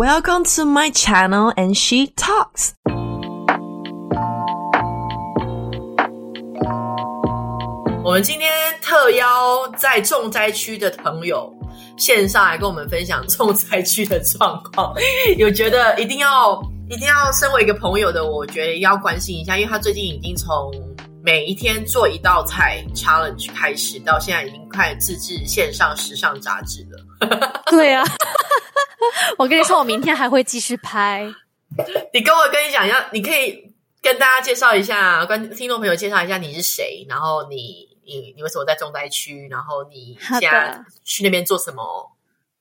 Welcome to my channel and she talks. 我们今天特邀在重灾区的朋友线上来跟我们分享重灾区的状况，有觉得一定要一定要身为一个朋友的，我觉得要关心一下，因为他最近已经从每一天做一道菜 challenge 开始，到现在已经快自制线上时尚杂志了。对啊，我跟你说，我明天还会继续拍。你跟我跟你讲一下，你可以跟大家介绍一下，跟听众朋友介绍一下你是谁，然后你你你为什么在重灾区，然后你现在去那边做什么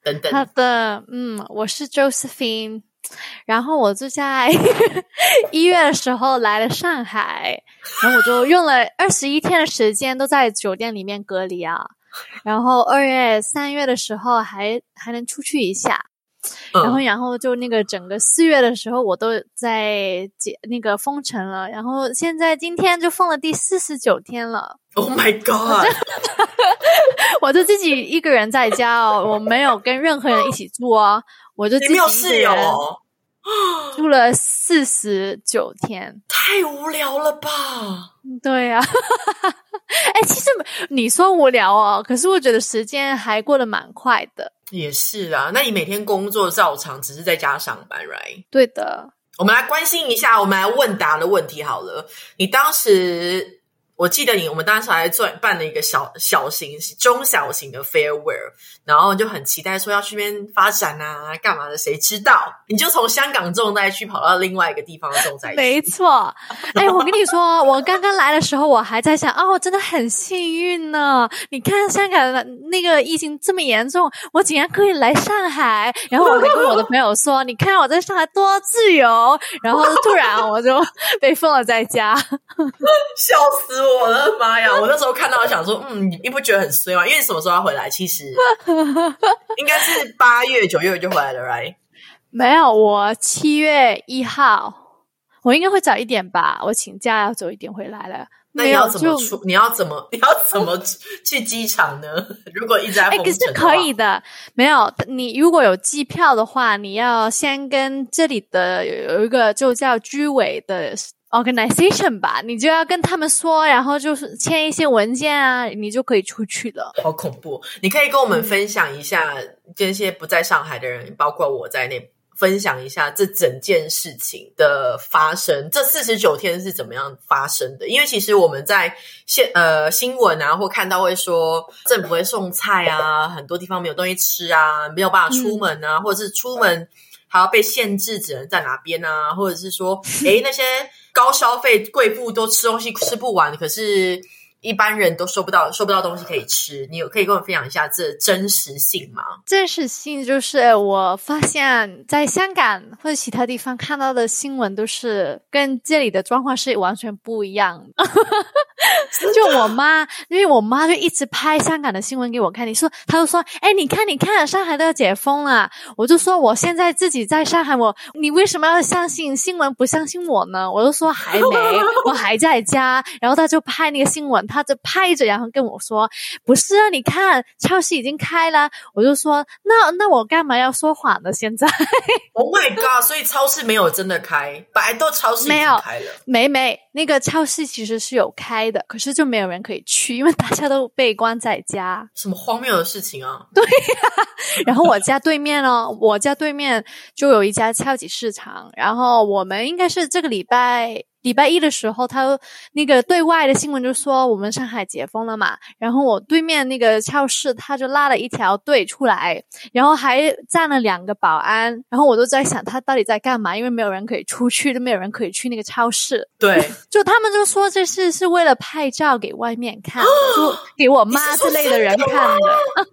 等等。好的，嗯，我是 Josephine，然后我就在一月的时候来了上海，然后我就用了二十一天的时间都在酒店里面隔离啊，然后二月三月的时候还还能出去一下。然后，然后就那个整个四月的时候，我都在解那个封城了。然后现在今天就封了第四十九天了。Oh my god！我就自己一个人在家哦，我没有跟任何人一起住哦，我就自己没有室友，住了四十九天，太无聊了吧？对呀，哎，其实你说无聊哦，可是我觉得时间还过得蛮快的。也是啊，那你每天工作照常，只是在家上班，right？对的。我们来关心一下，我们来问答的问题好了。你当时。我记得你，我们当时还做办了一个小小型、中小型的 farewell，然后就很期待说要去那边发展啊，干嘛的？谁知道你就从香港重灾区跑到另外一个地方的重灾区？没错，哎，我跟你说，我刚刚来的时候，我还在想，哦，真的很幸运呢。你看香港的那个疫情这么严重，我竟然可以来上海，然后我还跟我的朋友说，你看我在上海多自由，然后突然我就被封了在家，笑死我。我的妈呀！我那时候看到想说，嗯，你不觉得很衰吗？因为什么时候要回来？其实 应该是八月、九月就回来了，right？没有，我七月一号，我应该会早一点吧。我请假要早一点回来了。那你要怎么出？你要怎么？你要怎么去机场呢？如果一直在封城，是可以的。没有，你如果有机票的话，你要先跟这里的有一个就叫居委的。Organization 吧，你就要跟他们说，然后就是签一些文件啊，你就可以出去了。好恐怖！你可以跟我们分享一下，这些不在上海的人，包括我在内，分享一下这整件事情的发生。这四十九天是怎么样发生的？因为其实我们在现呃新闻啊，或看到会说政府会送菜啊，很多地方没有东西吃啊，没有办法出门啊，或者是出门还要被限制，只能在哪边啊，或者是说，诶那些。高消费贵妇都吃东西吃不完，可是。一般人都收不到收不到东西可以吃，你有可以跟我分享一下这真实性吗？真实性就是我发现，在香港或者其他地方看到的新闻都是跟这里的状况是完全不一样的。就我妈，因为我妈就一直拍香港的新闻给我看，你说，她就说，哎，你看，你看，上海都要解封了。我就说，我现在自己在上海，我你为什么要相信新闻，不相信我呢？我就说还没，我还在家。然后她就拍那个新闻。她就拍着，然后跟我说：“不是啊，你看超市已经开了。”我就说：“那那我干嘛要说谎呢？现在？”Oh my god！所以超市没有真的开，百度超市没有开了。没没，那个超市其实是有开的，可是就没有人可以去，因为大家都被关在家。什么荒谬的事情啊！对呀。然后我家对面哦，我家对面就有一家超级市场，然后我们应该是这个礼拜。礼拜一的时候，他那个对外的新闻就说我们上海解封了嘛，然后我对面那个超市他就拉了一条队出来，然后还站了两个保安，然后我都在想他到底在干嘛，因为没有人可以出去，都没有人可以去那个超市。对，就他们就说这是是为了拍照给外面看，就给我妈之类的人看的。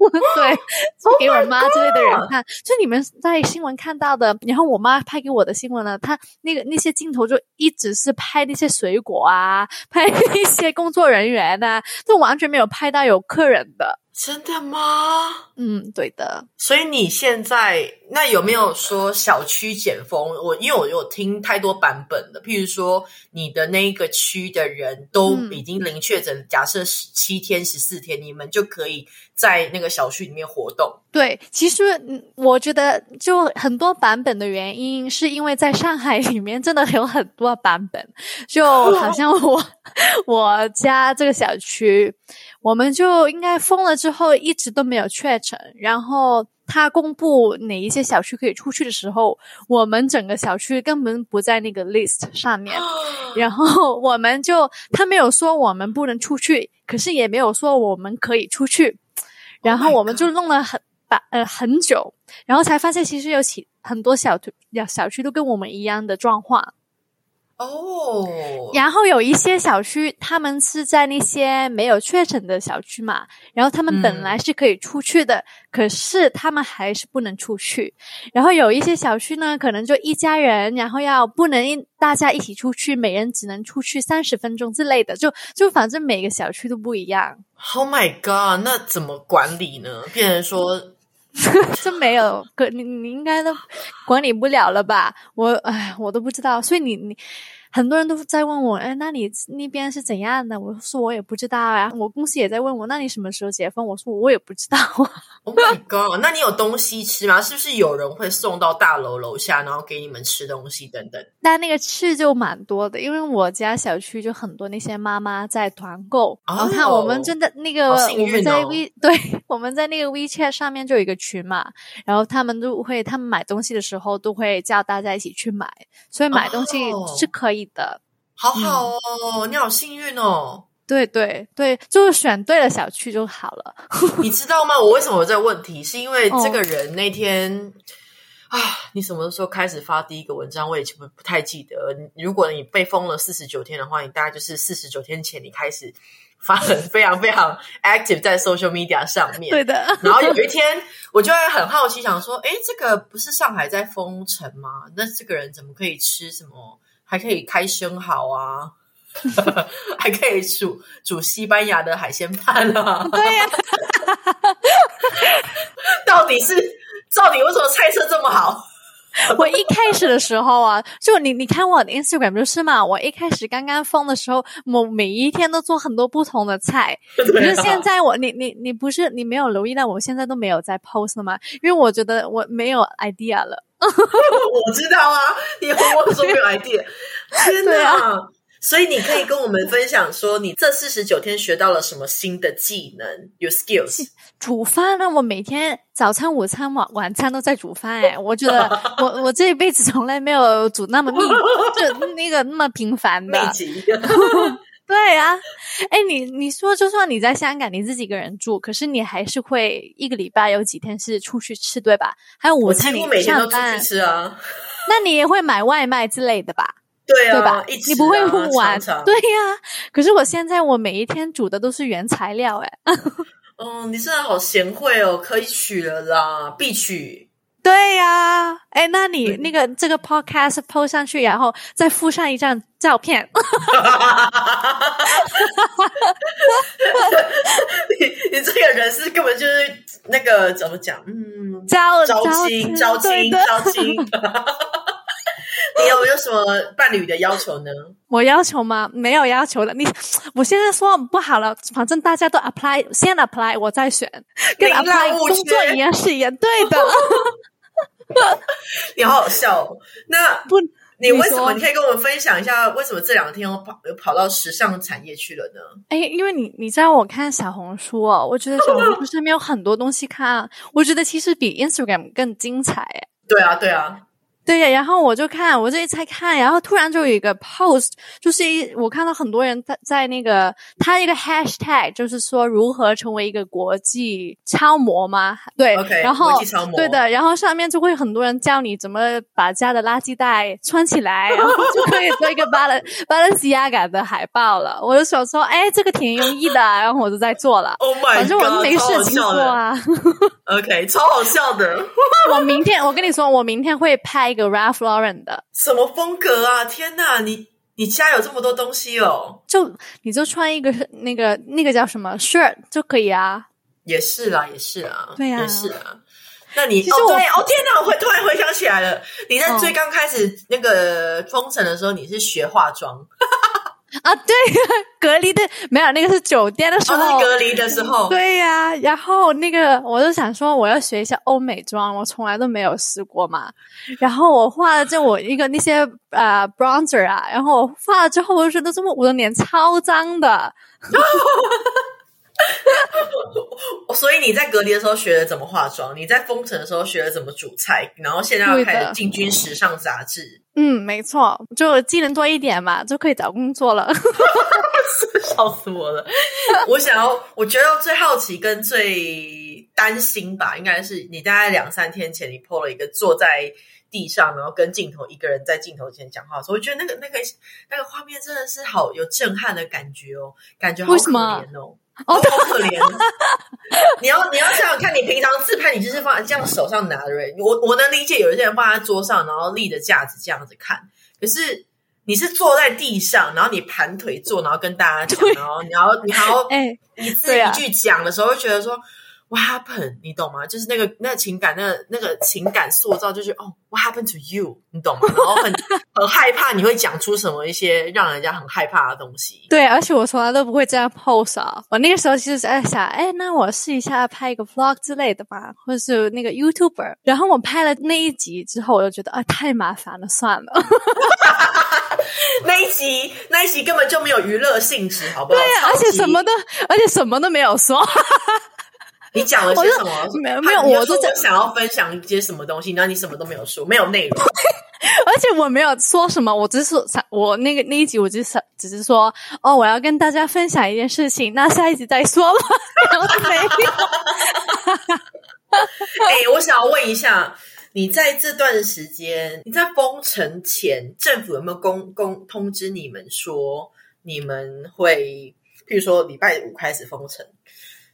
对，给我妈之类的人看，就你们在新闻看到的，然后我妈拍给我的新闻呢，他那个那些镜头就一直是。拍那些水果啊，拍那些工作人员呐，都完全没有拍到有客人的。真的吗？嗯，对的。所以你现在那有没有说小区解封？我因为我有听太多版本了，譬如说你的那一个区的人都已经零确诊，假设十七天、十四天，你们就可以在那个小区里面活动。对，其实我觉得就很多版本的原因，是因为在上海里面真的有很多版本，就好像我 我家这个小区。我们就应该封了之后一直都没有确诊，然后他公布哪一些小区可以出去的时候，我们整个小区根本不在那个 list 上面，然后我们就他没有说我们不能出去，可是也没有说我们可以出去，然后我们就弄了很把呃很久，然后才发现其实有起很多小区小区都跟我们一样的状况。哦，然后有一些小区，他们是在那些没有确诊的小区嘛，然后他们本来是可以出去的，可是他们还是不能出去。然后有一些小区呢，可能就一家人，然后要不能大家一起出去，每人只能出去三十分钟之类的，就就反正每个小区都不一样。Oh my god，那怎么管理呢？变成说。这没有，可你你应该都管理不了了吧？我哎，我都不知道，所以你你。很多人都在问我，哎，那你那边是怎样的？我说我也不知道啊。我公司也在问我，那你什么时候解封？我说我也不知道。Oh my god！那你有东西吃吗？是不是有人会送到大楼楼下，然后给你们吃东西等等？但那个吃就蛮多的，因为我家小区就很多那些妈妈在团购。然后看我们真的那个我们在 We 对我们在那个 WeChat 上面就有一个群嘛，然后他们都会他们买东西的时候都会叫大家一起去买，所以买东西是可以。的，好好哦，你好幸运哦！对对对，就是选对了小区就好了。你知道吗？我为什么有这个问题？是因为这个人那天啊，你什么时候开始发第一个文章？我也不不太记得。如果你被封了四十九天的话，你大概就是四十九天前你开始发很 非常非常 active 在 social media 上面。对的。然后有一天，我就会很好奇，想说，哎，这个不是上海在封城吗？那这个人怎么可以吃什么？还可以开生蚝啊，还可以煮煮西班牙的海鲜饭啊！对呀，到底是到底为什么菜色这么好？我一开始的时候啊，就你你看我的 Instagram 就是嘛，我一开始刚刚封的时候，我每一天都做很多不同的菜。可是现在我你你你不是你没有留意到，我现在都没有在 post 了吗？因为我觉得我没有 idea 了。我知道啊，你和我说没有 idea，天哪！所以你可以跟我们分享说，你这四十九天学到了什么新的技能？有 skills？煮饭啊，我每天早餐、午餐、晚晚餐都在煮饭。哎，我觉得我 我这一辈子从来没有煮那么密，就那个那么频繁的。对啊，哎，你你说，就算你在香港，你自己一个人住，可是你还是会一个礼拜有几天是出去吃，对吧？还有午餐，你每天都出去吃啊？那你也会买外卖之类的吧？对啊，对吧？你不会晚？对呀。可是我现在我每一天煮的都是原材料，哎。哦，你真的好贤惠哦，可以取了啦，必取。对呀，哎，那你那个这个 podcast post 上去，然后再附上一张照片。你你这个人是根本就是那个怎么讲？嗯，招招亲招亲招亲。你有没有什么伴侣的要求呢？我要求吗？没有要求的。你，我现在说不好了，反正大家都 apply，先 apply，我再选，跟 apply 工作一样是一样，对的。你好好笑哦。那不，你为什么？你可以跟我们分享一下，为什么这两天我跑又跑到时尚产业去了呢？哎，因为你你知道，我看小红书哦，我觉得小红书上面有很多东西看，我觉得其实比 Instagram 更精彩。哎，对啊，对啊。对呀，然后我就看，我这一在看，然后突然就有一个 post，就是一我看到很多人在在那个他一个 hashtag，就是说如何成为一个国际超模吗？对，OK，然后对的，然后上面就会很多人教你怎么把家的垃圾袋穿起来，然后就可以做一个巴伦巴伦西亚感的海报了。我就想说，哎，这个挺有意的，然后我就在做了。Oh my god，反正我没事情做啊。OK，超好笑的。我明天我跟你说，我明天会拍。一个 Ralph Lauren 的什么风格啊？天哪，你你家有这么多东西哦！就你就穿一个那个那个叫什么 shirt 就可以啊。也是啦，也是啦，对呀也是啊。那你哦其实我对哦天哪，我会突然回想起来了，你在哦最刚开始那个封城的时候，你是学化妆，啊，对，隔离的没有那个是酒店的时哦，候，隔离的时候，对呀、然后那个我就想说，我要学一下欧美妆，我从来都没有试过嘛。然后我画了这我一个那些呃 bronzer 啊，然后我画了之后，我就觉得这么我的脸超脏的。所以你在隔离的时候学了怎么化妆，你在封城的时候学了怎么煮菜，然后现在要开始进军时尚杂志，嗯，没错，就技能多一点嘛，就可以找工作了。笑死我了！我想要，我觉得最好奇跟最担心吧，应该是你大概两三天前，你 PO 了一个坐在地上，然后跟镜头一个人在镜头前讲话的时候，我觉得那个那个那个画面真的是好有震撼的感觉哦，感觉好可怜哦。哦，好可怜！你要你要想想看，你平常自拍，你就是放在这样手上拿的人。我我能理解，有一些人放在桌上，然后立着架子这样子看。可是你是坐在地上，然后你盘腿坐，然后跟大家讲，然后你要你还要 哎，一字一句讲的时候，会觉得说 What happened？你懂吗？就是那个那个情感，那个那个情感塑造，就是哦，What happened to you？你懂吗？然后很 很害怕你会讲出什么一些让人家很害怕的东西。对，而且我从来都不会这样 pose 啊。我那个时候其实是在想，哎，那我试一下拍一个 vlog 之类的吧，或者是那个 YouTuber。然后我拍了那一集之后，我就觉得啊，太麻烦了，算了。那一集那一集根本就没有娱乐性质，好不好？对，而且什么都，而且什么都没有说。你讲了些什么？没有没有我就讲说我想要分享一些什么东西，然后你什么都没有说，没有内容。而且我没有说什么，我只是说，我那个那一集我只是只是说，哦，我要跟大家分享一件事情，那下一集再说吧。然后就没有。哎、我想要问一下，你在这段时间，你在封城前，政府有没有公公通知你们说你们会，譬如说礼拜五开始封城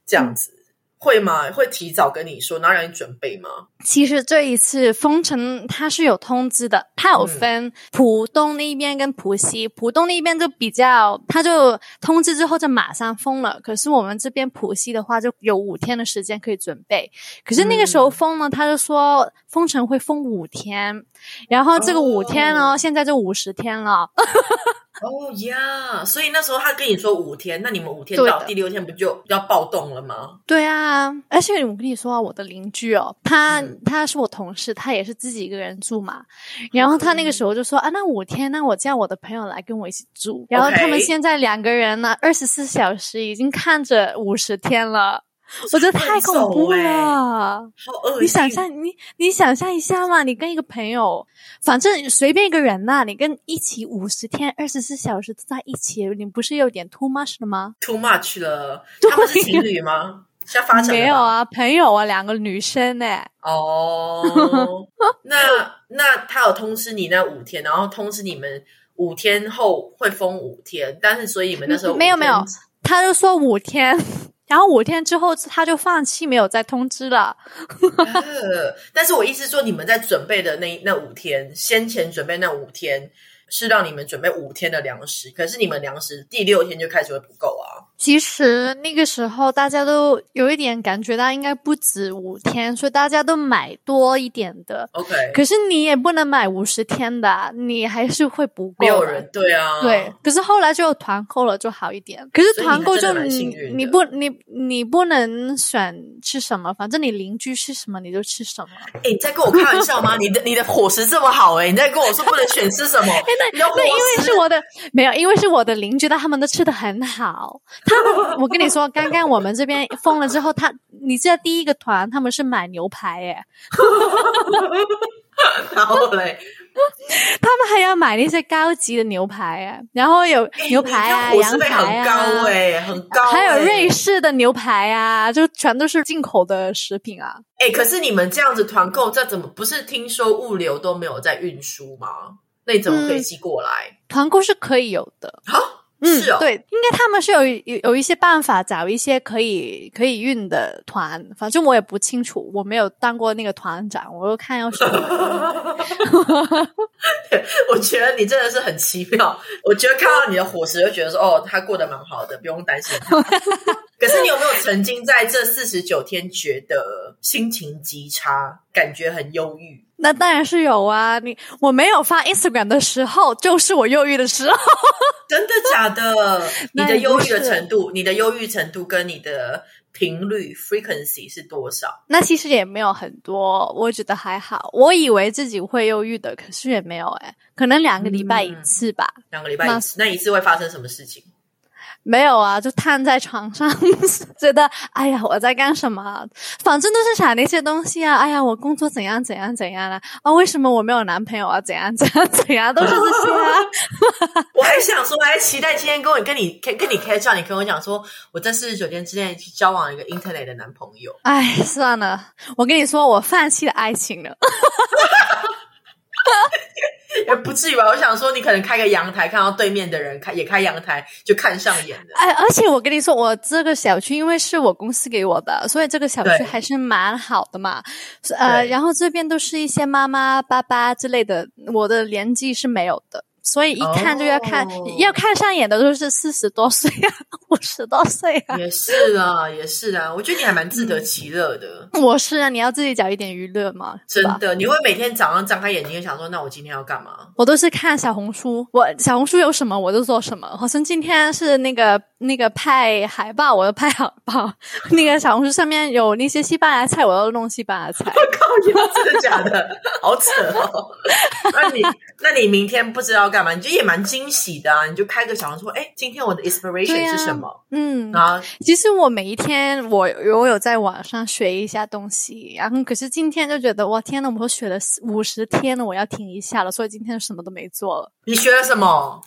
这样子？会吗？会提早跟你说，然后让你准备吗？其实这一次封城它是有通知的，它有分浦东那边跟浦西，浦东那边就比较，它就通知之后就马上封了。可是我们这边浦西的话，就有五天的时间可以准备。可是那个时候封呢，他就说封城会封五天，然后这个五天呢，哦现在就五十天了。哦呀，所以那时候他跟你说五天，那你们五天到第六天不就要暴动了吗？对啊，而且我跟你说啊，我的邻居哦，他、嗯他是我同事，他也是自己一个人住嘛。然后他那个时候就说啊，那五天，那我叫我的朋友来跟我一起住。然后他们现在两个人呢，二十四小时已经看着五十天了。我觉得太恐怖了！好恶心！你想象你你想象一下嘛，你跟一个朋友，反正随便一个人呐、你跟一起五十天、二十四小时都在一起，你不是有点 too much 了吗？too much 了。他们是情侣吗？没有啊，朋友啊，两个女生呢、哦，那那他有通知你那五天，然后通知你们五天后会封五天，但是所以你们那时候没有没有，他就说五天，然后五天之后他就放弃，没有再通知了。呃但是我意思说，你们在准备的那那五天，先前准备那五天是让你们准备五天的粮食，可是你们粮食第六天就开始会不够啊。其实那个时候大家都有一点感觉到应该不止五天，所以大家都买多一点的。OK，可是你也不能买五十天的啊，你还是会不够。没有人对啊，对，可是后来就有团购了，就好一点。可是团购就你你不你你不能选吃什么，反正你邻居吃什么你就吃什么。哎、你在跟我开玩笑吗？你的你的伙食这么好、哎，你在跟我说不能选吃什么？哎，那那因为是我的没有，因为是我的邻居，他们都吃的很好。我跟你说，刚刚我们这边封了之后，他你知道第一个团他们是买牛排耶，然后嘞，他们还要买那些高级的牛排耶，然后有牛排啊、羊排啊，高哎、很高、还有哎瑞士的牛排啊，就全都是进口的食品啊。哎、可是你们这样子团购，这怎么不是听说物流都没有在运输吗？那你怎么可以寄过来？团购是可以有的，啊、嗯，是哦，对，应该他们是有有有一些办法找一些可以可以运的团，反正我也不清楚，我没有当过那个团长，我就看要什么。我觉得你真的是很奇妙。我觉得看到你的伙食，就觉得说，哦，他过得蛮好的，不用担心他。可是你有没有曾经在这四十九天觉得心情极差，感觉很忧郁？那当然是有啊！你我没有发 Instagram 的时候，就是我忧郁的时候。真的假的？你的忧郁的程度，你的忧郁程度跟你的频率 frequency 是多少？那其实也没有很多，我觉得还好。我以为自己会忧郁的，可是也没有哎，可能两个礼拜一次吧。两个礼拜一次，那一次会发生什么事情？没有啊，就瘫在床上，觉得哎呀，我在干什么？反正都是想那些东西啊。哎呀，我工作怎样怎样怎样啊？啊，为什么我没有男朋友啊？怎样怎样怎样，都是这些啊。我还想说，我还期待今天跟我跟你跟跟你 catch up，你跟我讲说，我在四十九天之内去交往一个 internet 的男朋友。哎，算了，我跟你说，我放弃了爱情了。也不至于吧？我想说，你可能开个阳台，看到对面的人开也开阳台，就看上眼了。哎，而且我跟你说，我这个小区因为是我公司给我的，所以这个小区还是蛮好的嘛。呃，然后这边都是一些妈妈、爸爸之类的，我的年纪是没有的，所以一看就要看，哦要看上眼的都是四十多岁啊，五十多岁啊。也是啊，也是啊，我觉得你还蛮自得其乐的，我是啊，你要自己找一点娱乐嘛，真的。你会每天早上张开眼睛，就想说，那我今天要干嘛？我都是看小红书，我小红书有什么我就做什么。好像今天是那个那个拍海报，我要拍海报；那个小红书上面有那些西班牙菜，我要弄西班牙菜。我靠，你真的假的？好扯哦！那你那你明天不知道干嘛，你就也蛮惊喜的啊！你就开个小红书，哎，今天我的 inspiration 啊是什么？嗯，然后其实我每一天我我有在网上学一下东西，然后可是今天就觉得哇天呐，我学了五十天了，我要停一下了，所以今天什么都没做了。你学了什么？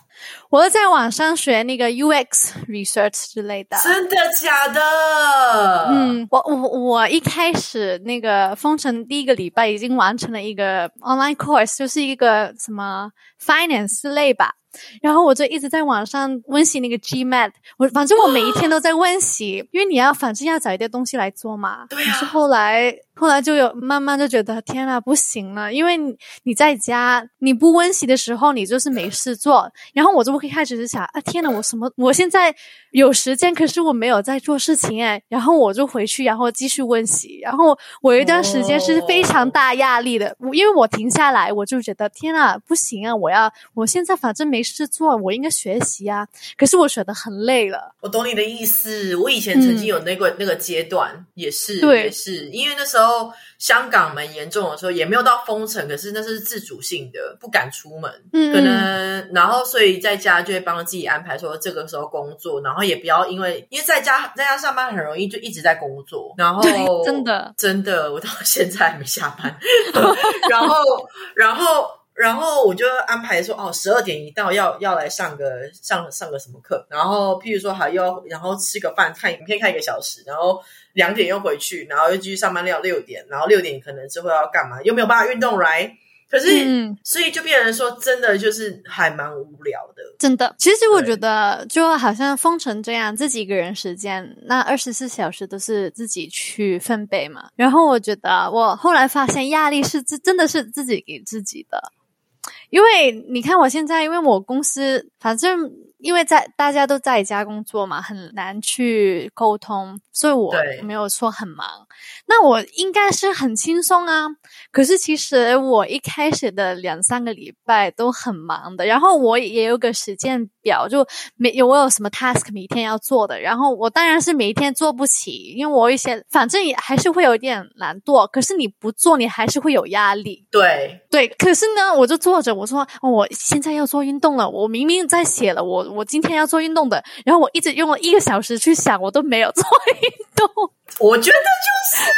我又在网上学那个 UX research 之类的。真的假的？，嗯，我我我一开始那个封城第一个礼拜已经完成了一个 online course，就是一个什么 finance 类吧。然后我就一直在网上温习那个 GMAT，我反正我每一天都在温习，因为你要反正要找一点东西来做嘛。对啊可是后来后来就有慢慢就觉得天呐不行了，因为你你在家你不温习的时候，你就是没事做。然后我就会开始是想啊天呐，我什么我现在有时间，可是我没有在做事情哎。然后我就回去，然后继续温习。然后我有一段时间是非常大压力的，我因为我停下来，我就觉得天呐不行啊，我要我现在反正没事做，我应该学习啊。可是我学的很累了。我懂你的意思。我以前曾经有那个、那个阶段，也是，也是，因为那时候香港蛮严重的时候，也没有到封城，可是那是自主性的，不敢出门。嗯，可嗯能，然后所以在家就会帮自己安排说这个时候工作，然后也不要因为因为在家在家上班很容易就一直在工作，然后真的真的我到现在还没下班，然后然后然后我就安排说哦十二点一到要要来上个上上个什么课，然后譬如说还要然后吃个饭看影片看一个小时，然后两点又回去，然后又继续上班到六点，然后六点可能之后要干嘛，又没有办法运动来。可是，嗯所以就变成说，真的就是还蛮无聊的。真的，其实我觉得就好像封城这样，自己一个人时间，那二十四小时都是自己去分配嘛。然后我觉得，我后来发现压力是自真的是自己给自己的，因为你看我现在，因为我公司反正因为在大家都在家工作嘛，很难去沟通，所以我没有说很忙。那我应该是很轻松啊，可是其实我一开始的两三个礼拜都很忙的，然后我也有个时间表，就每有我有什么 task 每天要做的，然后我当然是每一天做不起，因为我一些反正也还是会有一点懒惰，可是你不做，你还是会有压力。对，对，可是呢，我就坐着，我说、哦我现在要做运动了，我明明在写了，我我今天要做运动的，然后我一直用了一个小时去想，我都没有做运动。我觉得就是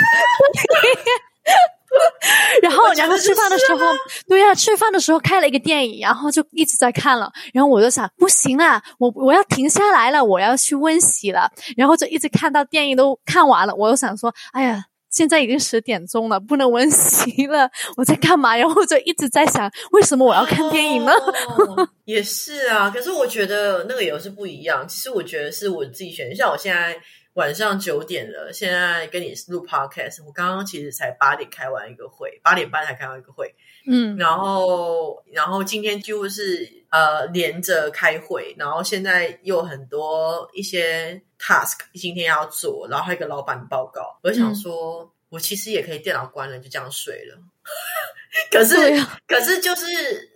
然后然后吃饭的时候，对呀、吃饭的时候开了一个电影，然后就一直在看了。然后我就想，不行啦，我我要停下来了，我要去温习了。然后就一直看到电影都看完了，我又想说，哎呀。现在已经十点钟了，不能温习了，我在干嘛？然后就一直在想，为什么我要看电影呢？也是啊，可是我觉得那个也是不一样。其实我觉得是我自己选，像我现在晚上九点了，现在跟你录 podcast，我刚刚其实才八点开完一个会，八点半才开完一个会，嗯然后然后今天几乎是呃连着开会，然后现在又很多一些 task 今天要做，然后还有一个老板报告，我就想嗯说，我其实也可以电脑关了就这样睡了。可是，啊可是就是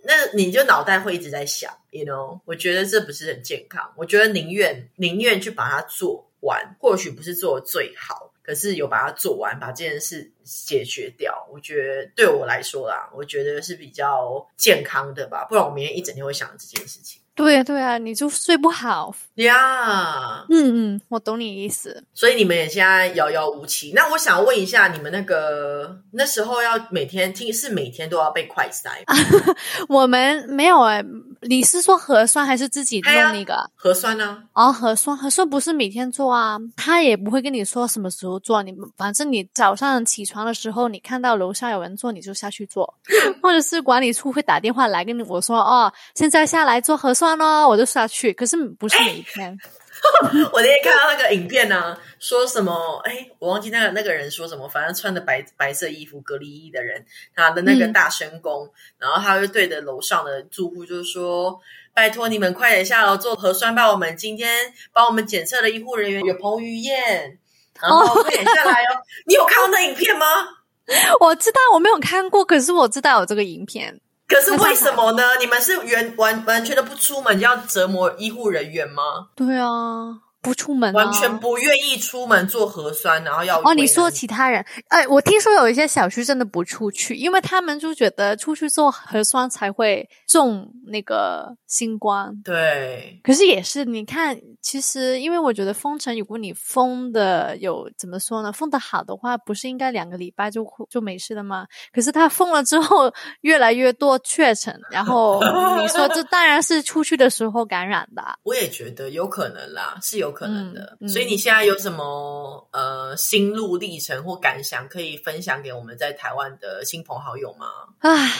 那，你就脑袋会一直在想，you know，我觉得这不是很健康。我觉得宁愿宁愿去把它做完，或许不是做的最好，可是有把它做完，把这件事解决掉。我觉得对我来说啦，我觉得是比较健康的吧，不然我明天一整天会想这件事情。对啊对啊，你就睡不好。呀、嗯嗯，我懂你意思。所以你们也现在遥遥无期。那我想问一下，你们那个那时候要每天听，是每天都要被快筛吗 我们没有哎、你是说核酸还是自己弄哎呀那个？核酸呢、哦，核酸核酸不是每天做啊，他也不会跟你说什么时候做，你反正你早上起床的时候，你看到楼下有人做，你就下去做，或者是管理处会打电话来跟我说，哦，现在下来做核酸哦，我就下去，可是不是每一天。我那天看到那个影片呢、说什么？哎，我忘记那个那个人说什么，反正穿着白白色衣服、隔离衣的人，他的那个嗯大声公，然后他就对着楼上的住户就是说：“拜托你们快点下楼做核酸吧，我们今天帮我们检测的医护人员有彭于晏，然后快点下来哦。你有看到那影片吗？我知道我没有看过，可是我知道有这个影片。可是为什么呢？你们是完完完全的不出门，要折磨医护人员吗？对啊，不出门、啊，完全不愿意出门做核酸，然后要哦，你说其他人？哎，我听说有一些小区真的不出去，因为他们就觉得出去做核酸才会中那个新冠。对可是也是，你看，其实因为我觉得封城，如果你封的有怎么说呢？封的好的话，不是应该两个礼拜就就没事了吗？可是他封了之后，越来越多确诊，然后 你说这当然是出去的时候感染的啊。我也觉得有可能啦，是有可能的。嗯嗯所以你现在有什么呃心路历程或感想可以分享给我们在台湾的亲朋好友吗？唉，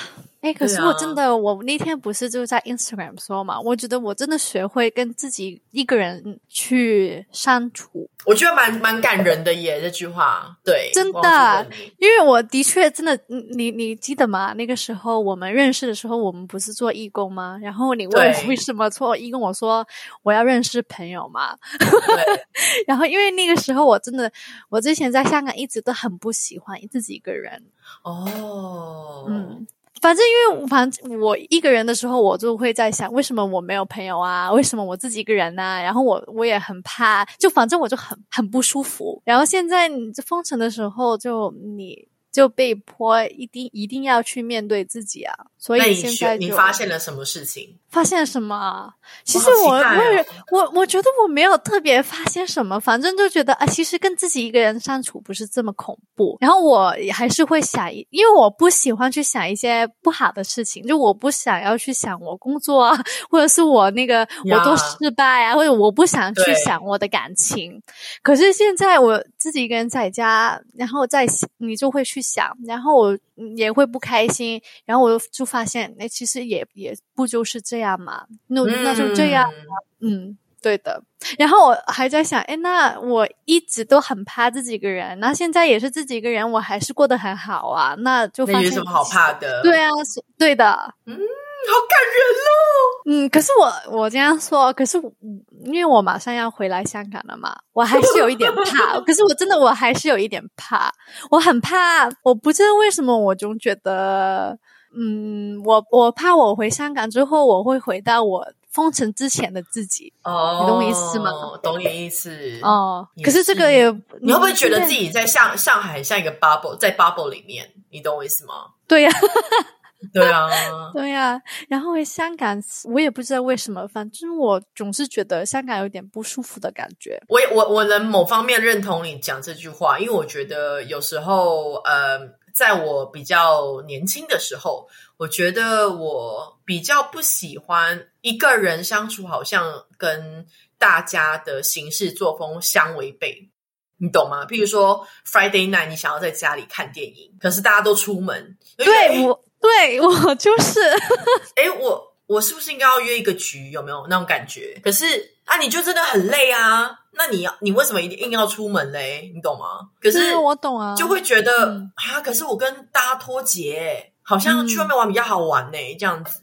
哎，可是我真的，我那天不是就在 Instagram 说嘛，我觉得我真的学会跟自己一个人去删除，我觉得蛮蛮感人的耶，这句话对，真的因为我的确真的，嗯你你记得吗？那个时候我们认识的时候，我们不是做义工吗？然后你问我为什么做义工，我说我要认识朋友嘛。然后因为那个时候我真的，我之前在香港一直都很不喜欢自己一个人，哦，嗯，反正因为反正我一个人的时候，我就会在想，为什么我没有朋友啊？为什么我自己一个人呢、然后我我也很怕，就反正我就很很不舒服。然后现在你这封城的时候，就你就被迫一定一定要去面对自己啊。所以现在你发现了什么事情？发现什么啊？其实我我我我觉得我没有特别发现什么，反正就觉得啊，其实跟自己一个人相处不是这么恐怖。然后我也还是会想，因为我不喜欢去想一些不好的事情，就我不想要去想我工作啊，或者是我那个我呀多失败啊，或者我不想去想我的感情。可是现在我自己一个人在家，然后在你就会去想，然后我也会不开心，然后我就发现，哎，其实也也不就是这样嘛，那那就这样，嗯嗯，对的。然后我还在想，哎，那我一直都很怕自己一个人，那现在也是自己一个人，我还是过得很好啊，那就发现那有什么好怕的？对啊，对的，好感人哦。嗯，可是我我这样说，可是我因为我马上要回来香港了嘛，我还是有一点怕。可是我真的我还是有一点怕，我很怕，我不知道为什么，我总觉得，嗯，我我怕我回香港之后，我会回到我封城之前的自己。哦，你懂我意思吗？懂你意思。哦，也可是这个也，你会不会觉得自己在上上海像一个 bubble，在 bubble 里面？你懂我意思吗？对呀、对啊，对啊、然后香港，我也不知道为什么，反正我总是觉得香港有点不舒服的感觉。我也我我能某方面认同你讲这句话，因为我觉得有时候，呃，在我比较年轻的时候，我觉得我比较不喜欢一个人相处，好像跟大家的行事作风相违背。你懂吗？比如说 Friday night，你想要在家里看电影，可是大家都出门，对我，对我就是。哎，我我是不是应该要约一个局？有没有那种感觉？可是啊，你就真的很累啊，那你要你为什么一定硬要出门嘞？你懂吗？可是我懂啊，就会觉得嗯啊，可是我跟大家脱节，好像去外面玩比较好玩呢、这样子。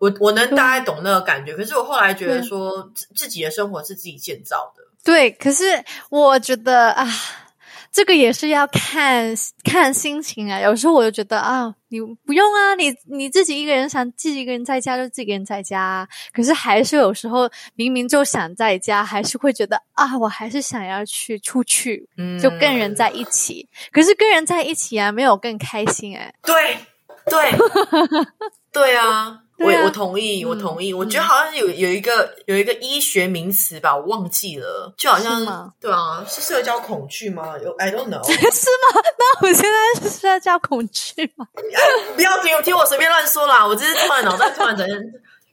我我能大概懂那个感觉，可是我后来觉得说自自己的生活是自己建造的，对，可是我觉得啊，这个也是要看看心情啊。有时候我就觉得啊，你不用啊，你你自己一个人想自己一个人在家就自己一个人在家啊。可是还是有时候明明就想在家，还是会觉得啊，我还是想要去出去，嗯就跟人在一起。可是跟人在一起啊，没有更开心哎、对对 对啊。我我同意，我同意。我觉得好像有有一个有一个医学名词吧，我忘记了，就好像对啊，是社交恐惧吗？有 I don't know。是吗？那我现在是社交恐惧吗？不要听听我随便乱说啦，我只是突然脑袋突然整个，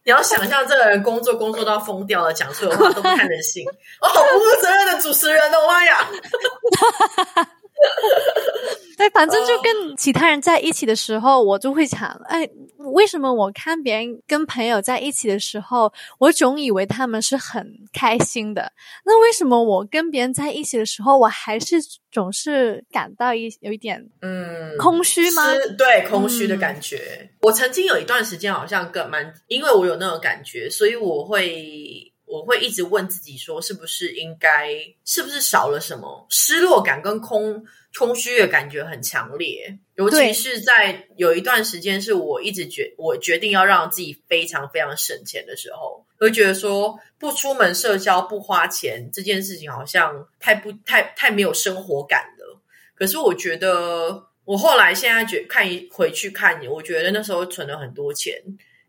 你要想象这个人工作工作到疯掉了，讲出的话都不看人性，哦，好不负责任的主持人哦，妈呀！对，反正就跟其他人在一起的时候，我就会想，哎，为什么我看别人跟朋友在一起的时候，我总以为他们是很开心的，那为什么我跟别人在一起的时候，我还是总是感到一有一点嗯，空虚吗？是对空虚的感觉。我曾经有一段时间好像更蛮，因为我有那种感觉，所以我会我会一直问自己说，是不是应该，是不是少了什么？失落感跟空空虚的感觉很强烈，尤其是在有一段时间是我一直决我决定要让自己非常非常省钱的时候，会觉得说不出门社交不花钱这件事情好像太不太太没有生活感了。可是我觉得，我后来现在觉看一回去看你，我觉得那时候存了很多钱，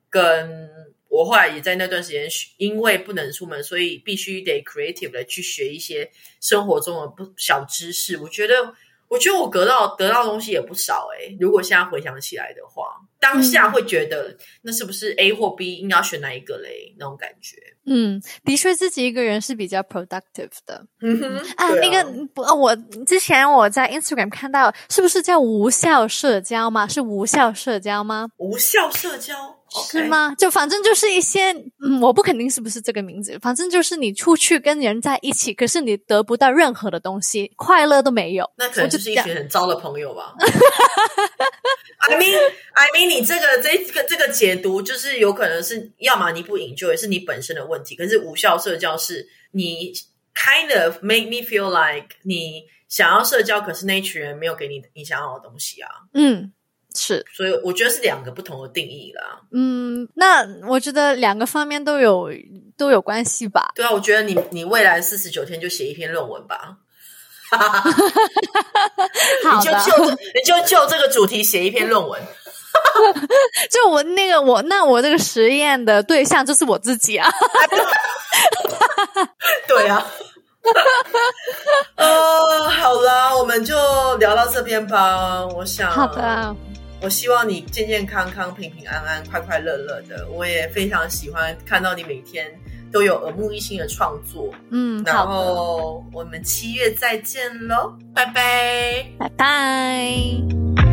跟我后来也在那段时间学，因为不能出门，所以必须得 creative 的去学一些生活中的不小知识。我觉得，我觉得我得到得到的东西也不少诶、如果现在回想起来的话，当下会觉得那是不是 A 或 B 应该要选哪一个嘞？那种感觉。嗯，的确自己一个人是比较 productive 的嗯哼，啊。对那个不，呃我之前我在 Instagram 看到，是不是叫无效社交吗？是无效社交吗？无效社交是吗？就反正就是一些，嗯，我不肯定是不是这个名字，反正就是你出去跟人在一起，可是你得不到任何的东西，快乐都没有。那可能就就是一群很糟的朋友吧。I mean, I mean，你这个这个这个解读，就是有可能是要么你不 enjoy，是你本身的问题。可是无效社交是你 kind of make me feel like 你想要社交，可是那群人没有给你你想要的东西啊。嗯，是，所以我觉得是两个不同的定义啦。嗯，那我觉得两个方面都有都有关系吧。对啊，我觉得你你未来四十九天就写一篇论文吧。好的，你就就你就就这个主题写一篇论文。就我那个我那我这个实验的对象就是我自己啊。对啊。呃，好啦，我们就聊到这边吧。我想，好的，我希望你健健康康、平平安安、快快乐乐的。我也非常喜欢看到你每天都有耳目一新的创作。嗯，然，后我们七月再见喽，拜拜。拜拜。